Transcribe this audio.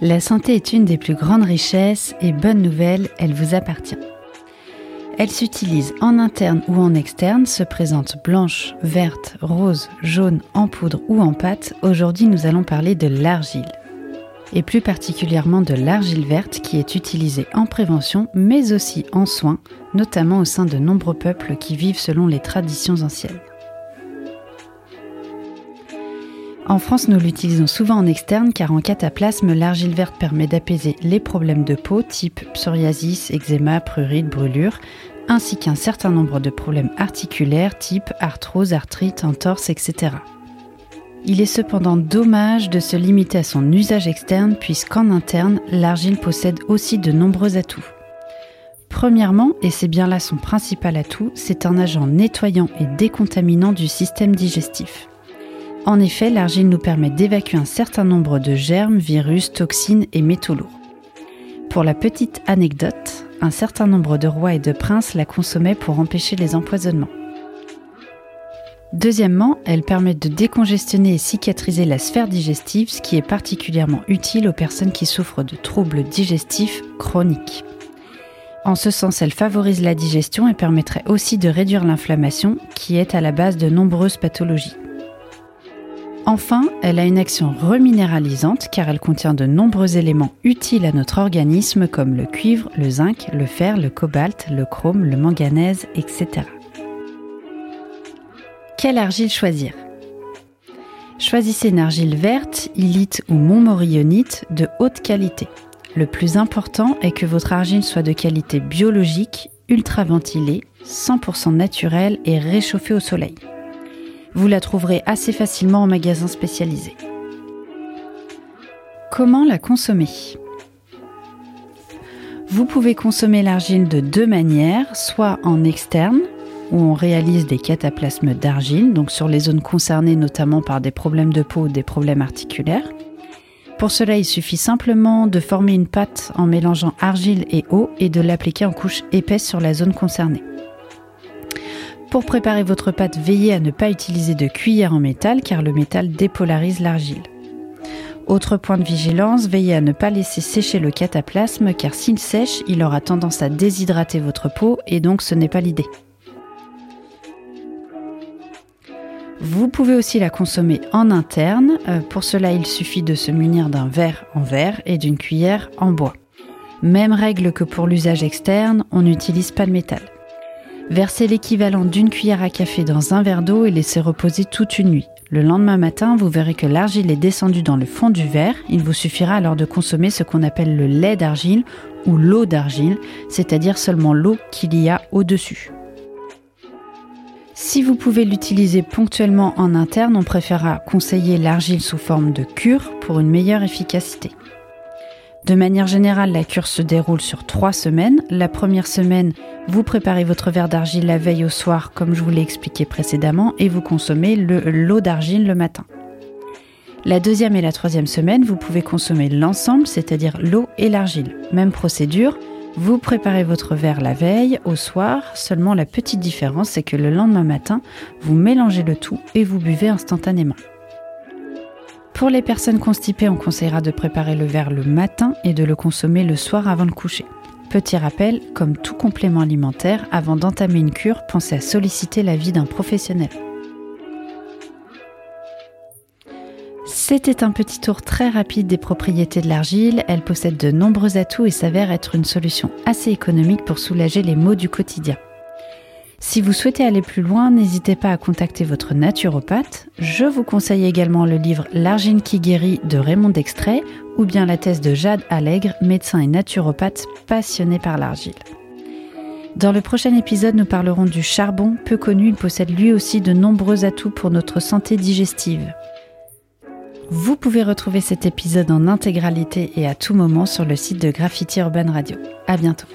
La santé est une des plus grandes richesses et bonne nouvelle, elle vous appartient. Elle s'utilise en interne ou en externe, se présente blanche, verte, rose, jaune, en poudre ou en pâte. Aujourd'hui, nous allons parler de l'argile. Et plus particulièrement de l'argile verte qui est utilisée en prévention mais aussi en soins, notamment au sein de nombreux peuples qui vivent selon les traditions anciennes. En France, nous l'utilisons souvent en externe car en cataplasme, l'argile verte permet d'apaiser les problèmes de peau type psoriasis, eczéma, prurite, brûlure, ainsi qu'un certain nombre de problèmes articulaires type arthrose, arthrite, entorse, etc. Il est cependant dommage de se limiter à son usage externe puisqu'en interne, l'argile possède aussi de nombreux atouts. Premièrement, et c'est bien là son principal atout, c'est un agent nettoyant et décontaminant du système digestif. En effet, l'argile nous permet d'évacuer un certain nombre de germes, virus, toxines et métaux lourds. Pour la petite anecdote, un certain nombre de rois et de princes la consommaient pour empêcher les empoisonnements. Deuxièmement, elle permet de décongestionner et cicatriser la sphère digestive, ce qui est particulièrement utile aux personnes qui souffrent de troubles digestifs chroniques. En ce sens, elle favorise la digestion et permettrait aussi de réduire l'inflammation qui est à la base de nombreuses pathologies. Enfin, elle a une action reminéralisante car elle contient de nombreux éléments utiles à notre organisme comme le cuivre, le zinc, le fer, le cobalt, le chrome, le manganèse, etc. Quelle argile choisir? Choisissez une argile verte, illite ou montmorillonite de haute qualité. Le plus important est que votre argile soit de qualité biologique, ultra ventilée, 100% naturelle et réchauffée au soleil. Vous la trouverez assez facilement en magasin spécialisé. Comment la consommer? Vous pouvez consommer l'argile de deux manières, soit en externe, où on réalise des cataplasmes d'argile, donc sur les zones concernées notamment par des problèmes de peau ou des problèmes articulaires. Pour cela, il suffit simplement de former une pâte en mélangeant argile et eau et de l'appliquer en couche épaisse sur la zone concernée. Pour préparer votre pâte, veillez à ne pas utiliser de cuillère en métal car le métal dépolarise l'argile. Autre point de vigilance, veillez à ne pas laisser sécher le cataplasme car s'il sèche, il aura tendance à déshydrater votre peau et donc ce n'est pas l'idée. Vous pouvez aussi la consommer en interne. Euh, pour cela, il suffit de se munir d'un verre en verre et d'une cuillère en bois. Même règle que pour l'usage externe, on n'utilise pas de métal. Versez l'équivalent d'une cuillère à café dans un verre d'eau et laissez reposer toute une nuit. Le lendemain matin, vous verrez que l'argile est descendue dans le fond du verre. Il vous suffira alors de consommer ce qu'on appelle le lait d'argile ou l'eau d'argile, c'est-à-dire seulement l'eau qu'il y a au-dessus. Si vous pouvez l'utiliser ponctuellement en interne, on préférera conseiller l'argile sous forme de cure pour une meilleure efficacité. De manière générale, la cure se déroule sur trois semaines. La première semaine, vous préparez votre verre d'argile la veille au soir, comme je vous l'ai expliqué précédemment, et vous consommez l'eau d'argile le matin. La deuxième et la troisième semaine, vous pouvez consommer l'ensemble, c'est-à-dire l'eau et l'argile. Même procédure, vous préparez votre verre la veille, au soir, seulement la petite différence, c'est que le lendemain matin, vous mélangez le tout et vous buvez instantanément. Pour les personnes constipées, on conseillera de préparer le verre le matin et de le consommer le soir avant le coucher. Petit rappel, comme tout complément alimentaire, avant d'entamer une cure, pensez à solliciter l'avis d'un professionnel. C'était un petit tour très rapide des propriétés de l'argile. Elle possède de nombreux atouts et s'avère être une solution assez économique pour soulager les maux du quotidien. Si vous souhaitez aller plus loin, n'hésitez pas à contacter votre naturopathe. Je vous conseille également le livre L'argine qui guérit de Raymond Dextrait ou bien la thèse de Jade Allègre, médecin et naturopathe passionné par l'argile. Dans le prochain épisode, nous parlerons du charbon, peu connu, il possède lui aussi de nombreux atouts pour notre santé digestive. Vous pouvez retrouver cet épisode en intégralité et à tout moment sur le site de Graffiti Urban Radio. À bientôt.